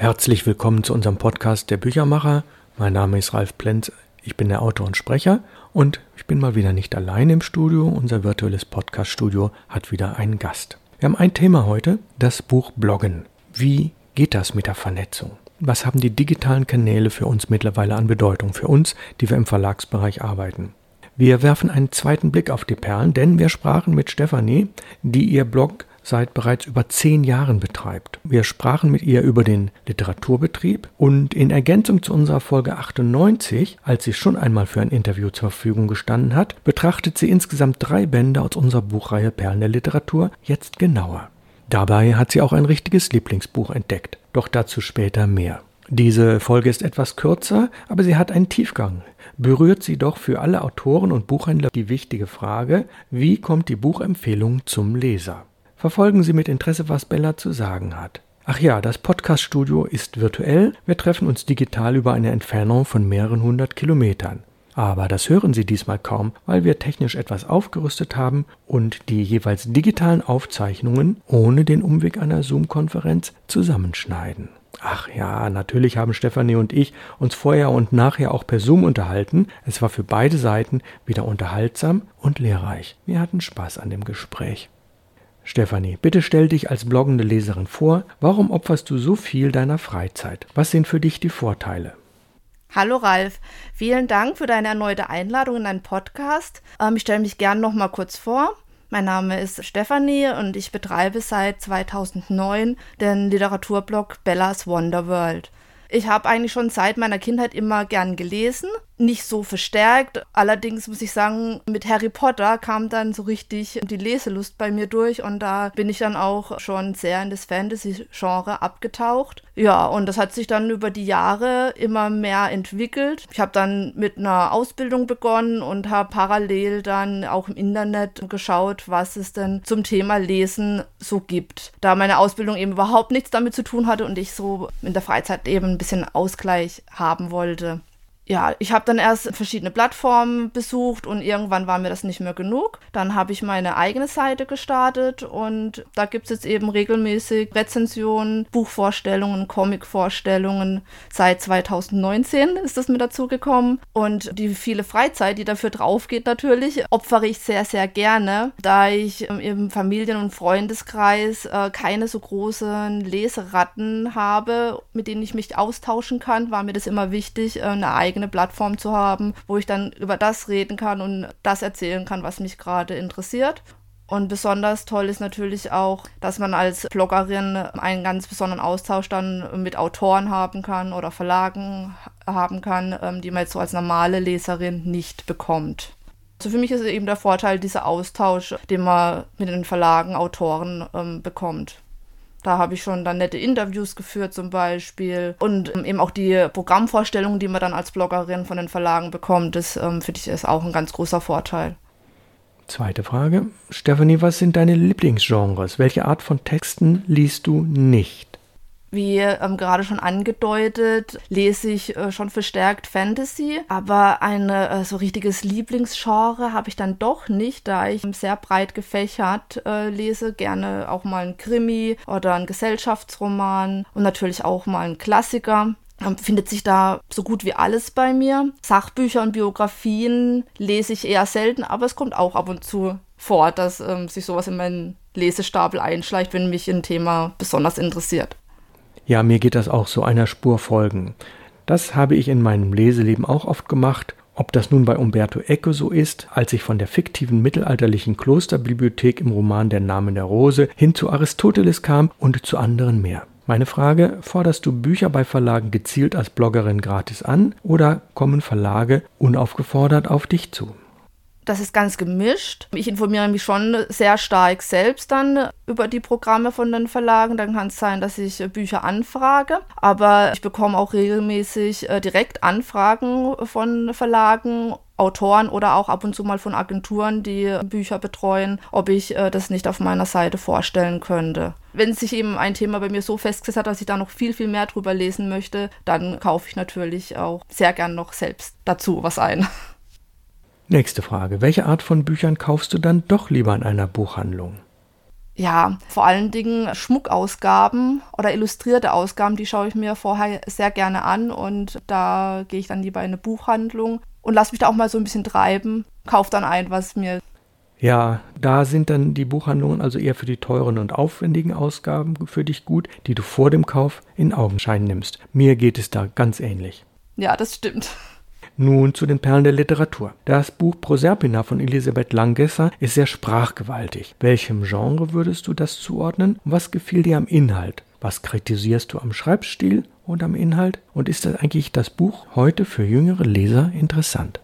Herzlich willkommen zu unserem Podcast Der Büchermacher. Mein Name ist Ralf Plenz, ich bin der Autor und Sprecher und ich bin mal wieder nicht allein im Studio. Unser virtuelles Podcast-Studio hat wieder einen Gast. Wir haben ein Thema heute, das Buch Bloggen. Wie geht das mit der Vernetzung? Was haben die digitalen Kanäle für uns mittlerweile an Bedeutung, für uns, die wir im Verlagsbereich arbeiten? Wir werfen einen zweiten Blick auf die Perlen, denn wir sprachen mit Stefanie, die ihr Blog seit bereits über zehn Jahren betreibt. Wir sprachen mit ihr über den Literaturbetrieb und in Ergänzung zu unserer Folge 98, als sie schon einmal für ein Interview zur Verfügung gestanden hat, betrachtet sie insgesamt drei Bände aus unserer Buchreihe Perlen der Literatur jetzt genauer. Dabei hat sie auch ein richtiges Lieblingsbuch entdeckt, doch dazu später mehr. Diese Folge ist etwas kürzer, aber sie hat einen Tiefgang. Berührt sie doch für alle Autoren und Buchhändler die wichtige Frage, wie kommt die Buchempfehlung zum Leser? Verfolgen Sie mit Interesse, was Bella zu sagen hat. Ach ja, das Podcaststudio ist virtuell, wir treffen uns digital über eine Entfernung von mehreren hundert Kilometern. Aber das hören Sie diesmal kaum, weil wir technisch etwas aufgerüstet haben und die jeweils digitalen Aufzeichnungen ohne den Umweg einer Zoom-Konferenz zusammenschneiden. Ach ja, natürlich haben Stefanie und ich uns vorher und nachher auch per Zoom unterhalten. Es war für beide Seiten wieder unterhaltsam und lehrreich. Wir hatten Spaß an dem Gespräch. Stefanie, bitte stell dich als bloggende Leserin vor. Warum opferst du so viel deiner Freizeit? Was sind für dich die Vorteile? Hallo Ralf, vielen Dank für deine erneute Einladung in deinen Podcast. Ähm, ich stelle mich gerne noch mal kurz vor. Mein Name ist Stefanie und ich betreibe seit 2009 den Literaturblog Bellas Wonder World. Ich habe eigentlich schon seit meiner Kindheit immer gern gelesen nicht so verstärkt. Allerdings muss ich sagen, mit Harry Potter kam dann so richtig die Leselust bei mir durch und da bin ich dann auch schon sehr in das Fantasy-Genre abgetaucht. Ja, und das hat sich dann über die Jahre immer mehr entwickelt. Ich habe dann mit einer Ausbildung begonnen und habe parallel dann auch im Internet geschaut, was es denn zum Thema Lesen so gibt. Da meine Ausbildung eben überhaupt nichts damit zu tun hatte und ich so in der Freizeit eben ein bisschen Ausgleich haben wollte ja, ich habe dann erst verschiedene Plattformen besucht und irgendwann war mir das nicht mehr genug. Dann habe ich meine eigene Seite gestartet und da gibt es jetzt eben regelmäßig Rezensionen, Buchvorstellungen, Comicvorstellungen. Seit 2019 ist das mit dazu gekommen und die viele Freizeit, die dafür drauf geht natürlich, opfere ich sehr, sehr gerne, da ich im Familien- und Freundeskreis äh, keine so großen Leseratten habe, mit denen ich mich austauschen kann, war mir das immer wichtig, äh, eine eigene eigene Plattform zu haben, wo ich dann über das reden kann und das erzählen kann, was mich gerade interessiert. Und besonders toll ist natürlich auch, dass man als Bloggerin einen ganz besonderen Austausch dann mit Autoren haben kann oder Verlagen haben kann, ähm, die man jetzt so als normale Leserin nicht bekommt. Also für mich ist eben der Vorteil dieser Austausch, den man mit den Verlagen, Autoren ähm, bekommt. Da habe ich schon dann nette Interviews geführt zum Beispiel und ähm, eben auch die Programmvorstellungen, die man dann als Bloggerin von den Verlagen bekommt, das ähm, finde ich ist auch ein ganz großer Vorteil. Zweite Frage. Stephanie, was sind deine Lieblingsgenres? Welche Art von Texten liest du nicht? Wie ähm, gerade schon angedeutet, lese ich äh, schon verstärkt Fantasy, aber ein äh, so richtiges Lieblingsgenre habe ich dann doch nicht, da ich sehr breit gefächert äh, lese, gerne auch mal ein Krimi oder ein Gesellschaftsroman und natürlich auch mal ein Klassiker ähm, findet sich da so gut wie alles bei mir. Sachbücher und Biografien lese ich eher selten, aber es kommt auch ab und zu vor, dass ähm, sich sowas in meinen Lesestapel einschleicht, wenn mich ein Thema besonders interessiert. Ja, mir geht das auch so einer Spur folgen. Das habe ich in meinem Leseleben auch oft gemacht. Ob das nun bei Umberto Eco so ist, als ich von der fiktiven mittelalterlichen Klosterbibliothek im Roman Der Name der Rose hin zu Aristoteles kam und zu anderen mehr. Meine Frage, forderst du Bücher bei Verlagen gezielt als Bloggerin gratis an oder kommen Verlage unaufgefordert auf dich zu? Das ist ganz gemischt. Ich informiere mich schon sehr stark selbst dann über die Programme von den Verlagen. Dann kann es sein, dass ich Bücher anfrage. Aber ich bekomme auch regelmäßig äh, direkt Anfragen von Verlagen Autoren oder auch ab und zu mal von Agenturen, die Bücher betreuen, ob ich äh, das nicht auf meiner Seite vorstellen könnte. Wenn sich eben ein Thema bei mir so festgesetzt hat, dass ich da noch viel, viel mehr drüber lesen möchte, dann kaufe ich natürlich auch sehr gern noch selbst dazu was ein. Nächste Frage. Welche Art von Büchern kaufst du dann doch lieber in einer Buchhandlung? Ja, vor allen Dingen Schmuckausgaben oder illustrierte Ausgaben, die schaue ich mir vorher sehr gerne an und da gehe ich dann lieber in eine Buchhandlung und lasse mich da auch mal so ein bisschen treiben, kaufe dann ein, was mir ja, da sind dann die Buchhandlungen also eher für die teuren und aufwendigen Ausgaben für dich gut, die du vor dem Kauf in Augenschein nimmst. Mir geht es da ganz ähnlich. Ja, das stimmt. Nun zu den Perlen der Literatur. Das Buch Proserpina von Elisabeth Langesser ist sehr sprachgewaltig. Welchem Genre würdest du das zuordnen? Was gefiel dir am Inhalt? Was kritisierst du am Schreibstil und am Inhalt? Und ist das eigentlich das Buch heute für jüngere Leser interessant?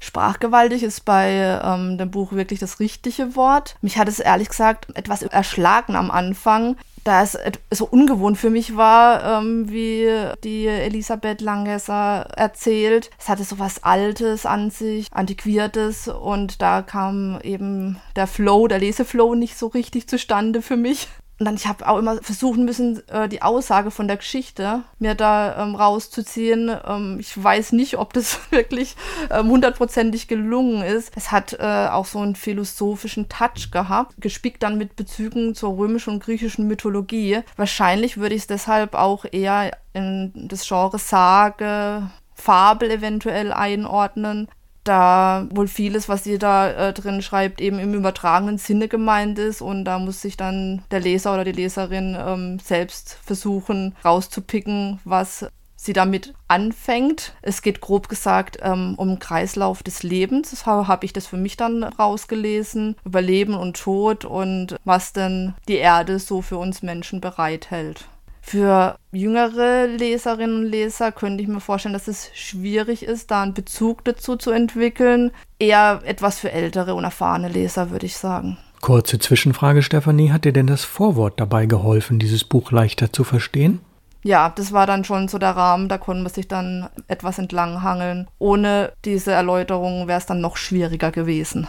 Sprachgewaltig ist bei ähm, dem Buch wirklich das richtige Wort. Mich hat es ehrlich gesagt etwas erschlagen am Anfang, da es so ungewohnt für mich war, ähm, wie die Elisabeth Langesser erzählt. Es hatte so was Altes an sich, Antiquiertes und da kam eben der Flow, der Leseflow nicht so richtig zustande für mich. Und dann, ich habe auch immer versuchen müssen, äh, die Aussage von der Geschichte mir da ähm, rauszuziehen. Ähm, ich weiß nicht, ob das wirklich ähm, hundertprozentig gelungen ist. Es hat äh, auch so einen philosophischen Touch gehabt, gespickt dann mit Bezügen zur römischen und griechischen Mythologie. Wahrscheinlich würde ich es deshalb auch eher in das Genre Sage, Fabel eventuell einordnen da wohl vieles, was sie da äh, drin schreibt, eben im übertragenen Sinne gemeint ist und da muss sich dann der Leser oder die Leserin ähm, selbst versuchen rauszupicken, was sie damit anfängt. Es geht grob gesagt ähm, um Kreislauf des Lebens. Das habe ich das für mich dann rausgelesen. Über Leben und Tod und was denn die Erde so für uns Menschen bereithält. Für jüngere Leserinnen und Leser könnte ich mir vorstellen, dass es schwierig ist, da einen Bezug dazu zu entwickeln. Eher etwas für ältere und erfahrene Leser, würde ich sagen. Kurze Zwischenfrage, Stefanie. Hat dir denn das Vorwort dabei geholfen, dieses Buch leichter zu verstehen? Ja, das war dann schon so der Rahmen, da konnte man sich dann etwas entlanghangeln. Ohne diese Erläuterung wäre es dann noch schwieriger gewesen.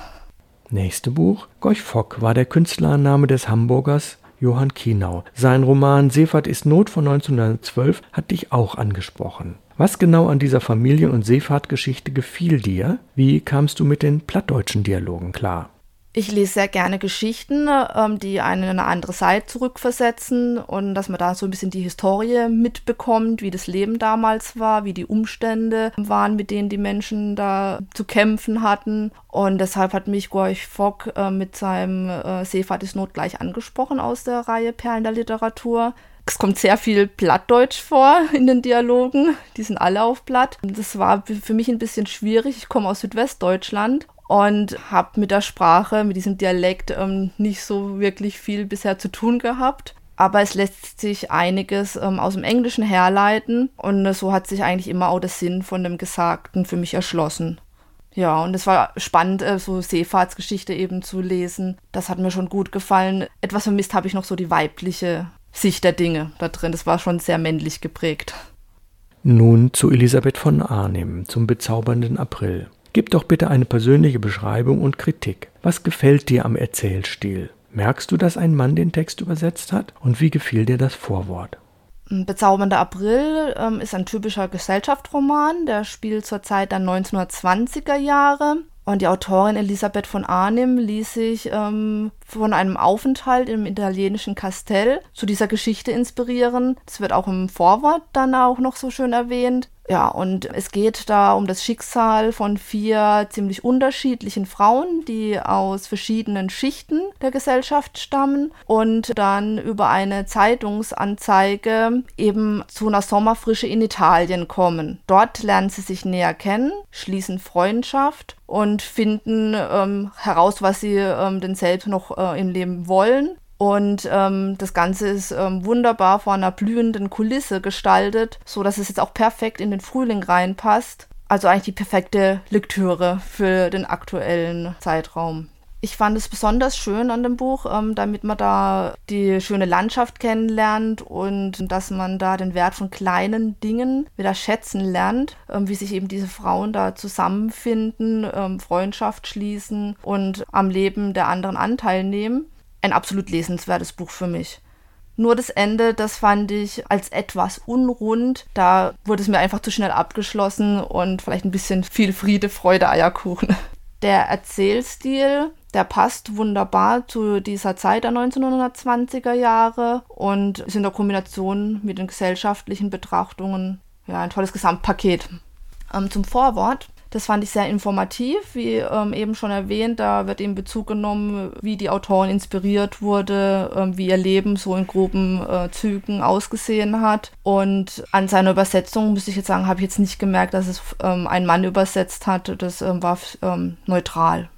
Nächste Buch. Gorch Fock war der Künstlername des Hamburgers Johann Kienau. Sein Roman Seefahrt ist Not von 1912 hat dich auch angesprochen. Was genau an dieser Familien- und Seefahrtgeschichte gefiel dir? Wie kamst du mit den plattdeutschen Dialogen klar? Ich lese sehr gerne Geschichten, ähm, die einen in eine andere Zeit zurückversetzen und dass man da so ein bisschen die Historie mitbekommt, wie das Leben damals war, wie die Umstände waren, mit denen die Menschen da zu kämpfen hatten. Und deshalb hat mich Gorch Fock äh, mit seinem äh, Seefahrt ist Not gleich angesprochen aus der Reihe Perlen der Literatur. Es kommt sehr viel Plattdeutsch vor in den Dialogen. Die sind alle auf Platt. Das war für mich ein bisschen schwierig. Ich komme aus Südwestdeutschland und habe mit der Sprache, mit diesem Dialekt ähm, nicht so wirklich viel bisher zu tun gehabt. Aber es lässt sich einiges ähm, aus dem Englischen herleiten und äh, so hat sich eigentlich immer auch der Sinn von dem Gesagten für mich erschlossen. Ja, und es war spannend, äh, so Seefahrtsgeschichte eben zu lesen. Das hat mir schon gut gefallen. Etwas vermisst habe ich noch so die weibliche Sicht der Dinge da drin. Das war schon sehr männlich geprägt. Nun zu Elisabeth von Arnim, zum bezaubernden April. Gib doch bitte eine persönliche Beschreibung und Kritik. Was gefällt dir am Erzählstil? Merkst du, dass ein Mann den Text übersetzt hat? Und wie gefiel dir das Vorwort? Bezaubernder April ähm, ist ein typischer Gesellschaftsroman, der spielt zur Zeit der 1920er Jahre. Und die Autorin Elisabeth von Arnim ließ sich ähm, von einem Aufenthalt im italienischen Kastell zu dieser Geschichte inspirieren. Das wird auch im Vorwort dann auch noch so schön erwähnt. Ja, und es geht da um das Schicksal von vier ziemlich unterschiedlichen Frauen, die aus verschiedenen Schichten der Gesellschaft stammen und dann über eine Zeitungsanzeige eben zu einer Sommerfrische in Italien kommen. Dort lernen sie sich näher kennen, schließen Freundschaft und finden ähm, heraus, was sie ähm, denn selbst noch äh, im Leben wollen und ähm, das Ganze ist ähm, wunderbar vor einer blühenden Kulisse gestaltet, so dass es jetzt auch perfekt in den Frühling reinpasst. Also eigentlich die perfekte Lektüre für den aktuellen Zeitraum. Ich fand es besonders schön an dem Buch, ähm, damit man da die schöne Landschaft kennenlernt und dass man da den Wert von kleinen Dingen wieder schätzen lernt, ähm, wie sich eben diese Frauen da zusammenfinden, ähm, Freundschaft schließen und am Leben der anderen Anteil nehmen ein absolut lesenswertes Buch für mich. Nur das Ende, das fand ich als etwas unrund. Da wurde es mir einfach zu schnell abgeschlossen und vielleicht ein bisschen viel Friede, Freude, Eierkuchen. Der Erzählstil Der passt wunderbar zu dieser Zeit der 1920er Jahre und ist in der Kombination mit den gesellschaftlichen Betrachtungen ja, ein tolles Gesamtpaket. Ähm, zum Vorwort. Das fand ich sehr informativ, wie ähm, eben schon erwähnt. Da wird eben Bezug genommen, wie die Autorin inspiriert wurde, ähm, wie ihr Leben so in groben äh, Zügen ausgesehen hat. Und an seiner Übersetzung, muss ich jetzt sagen, habe ich jetzt nicht gemerkt, dass es ähm, ein Mann übersetzt hat. Das ähm, war ähm, neutral.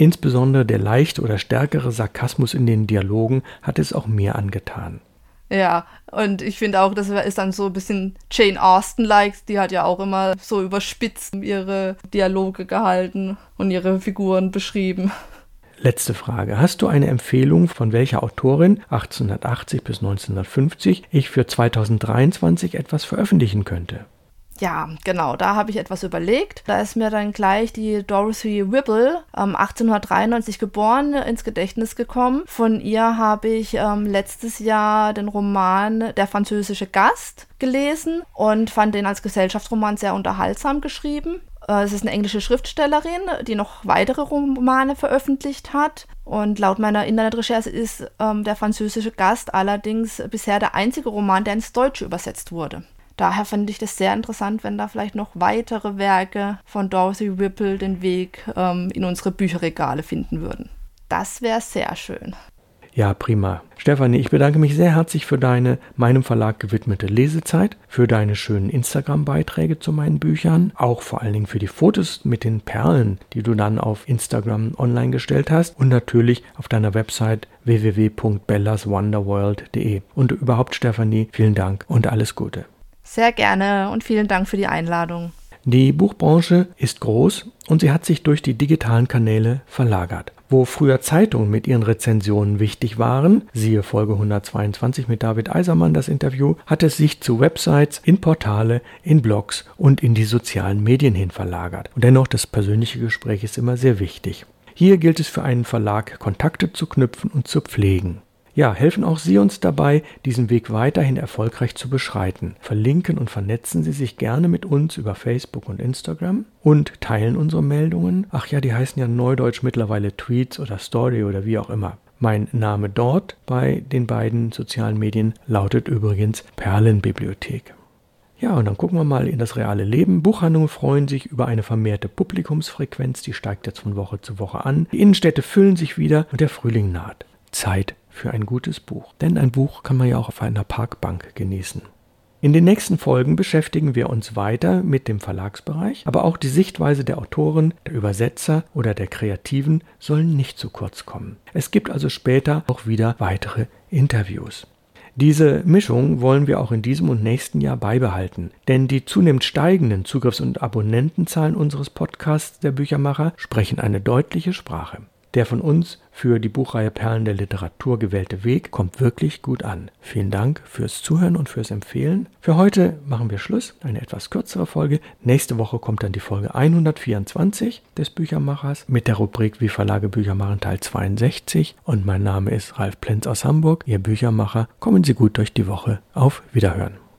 Insbesondere der leichte oder stärkere Sarkasmus in den Dialogen hat es auch mir angetan. Ja, und ich finde auch, das ist dann so ein bisschen Jane Austen-like. Die hat ja auch immer so überspitzt ihre Dialoge gehalten und ihre Figuren beschrieben. Letzte Frage. Hast du eine Empfehlung, von welcher Autorin 1880 bis 1950 ich für 2023 etwas veröffentlichen könnte? Ja, genau, da habe ich etwas überlegt. Da ist mir dann gleich die Dorothy Whipple, ähm, 1893 geboren, ins Gedächtnis gekommen. Von ihr habe ich ähm, letztes Jahr den Roman Der französische Gast gelesen und fand den als Gesellschaftsroman sehr unterhaltsam geschrieben. Äh, es ist eine englische Schriftstellerin, die noch weitere Romane veröffentlicht hat. Und laut meiner Internetrecherche ist ähm, der französische Gast allerdings bisher der einzige Roman, der ins Deutsche übersetzt wurde. Daher finde ich das sehr interessant, wenn da vielleicht noch weitere Werke von Dorothy Whipple den Weg ähm, in unsere Bücherregale finden würden. Das wäre sehr schön. Ja, prima. Stefanie, ich bedanke mich sehr herzlich für deine meinem Verlag gewidmete Lesezeit, für deine schönen Instagram-Beiträge zu meinen Büchern, auch vor allen Dingen für die Fotos mit den Perlen, die du dann auf Instagram online gestellt hast und natürlich auf deiner Website www.bellaswonderworld.de. Und überhaupt, Stefanie, vielen Dank und alles Gute. Sehr gerne und vielen Dank für die Einladung. Die Buchbranche ist groß und sie hat sich durch die digitalen Kanäle verlagert. Wo früher Zeitungen mit ihren Rezensionen wichtig waren, siehe Folge 122 mit David Eisermann das Interview, hat es sich zu Websites, in Portale, in Blogs und in die sozialen Medien hin verlagert. Und dennoch, das persönliche Gespräch ist immer sehr wichtig. Hier gilt es für einen Verlag, Kontakte zu knüpfen und zu pflegen. Ja, helfen auch Sie uns dabei, diesen Weg weiterhin erfolgreich zu beschreiten. Verlinken und vernetzen Sie sich gerne mit uns über Facebook und Instagram und teilen unsere Meldungen. Ach ja, die heißen ja neudeutsch mittlerweile Tweets oder Story oder wie auch immer. Mein Name dort bei den beiden sozialen Medien lautet übrigens Perlenbibliothek. Ja, und dann gucken wir mal in das reale Leben. Buchhandlungen freuen sich über eine vermehrte Publikumsfrequenz, die steigt jetzt von Woche zu Woche an. Die Innenstädte füllen sich wieder und der Frühling naht. Zeit für ein gutes Buch. Denn ein Buch kann man ja auch auf einer Parkbank genießen. In den nächsten Folgen beschäftigen wir uns weiter mit dem Verlagsbereich, aber auch die Sichtweise der Autoren, der Übersetzer oder der Kreativen sollen nicht zu kurz kommen. Es gibt also später auch wieder weitere Interviews. Diese Mischung wollen wir auch in diesem und nächsten Jahr beibehalten, denn die zunehmend steigenden Zugriffs- und Abonnentenzahlen unseres Podcasts der Büchermacher sprechen eine deutliche Sprache. Der von uns für die Buchreihe Perlen der Literatur gewählte Weg kommt wirklich gut an. Vielen Dank fürs Zuhören und fürs Empfehlen. Für heute machen wir Schluss, eine etwas kürzere Folge. Nächste Woche kommt dann die Folge 124 des Büchermachers mit der Rubrik Wie Verlage Bücher machen Teil 62. Und mein Name ist Ralf Plenz aus Hamburg, Ihr Büchermacher. Kommen Sie gut durch die Woche. Auf Wiederhören.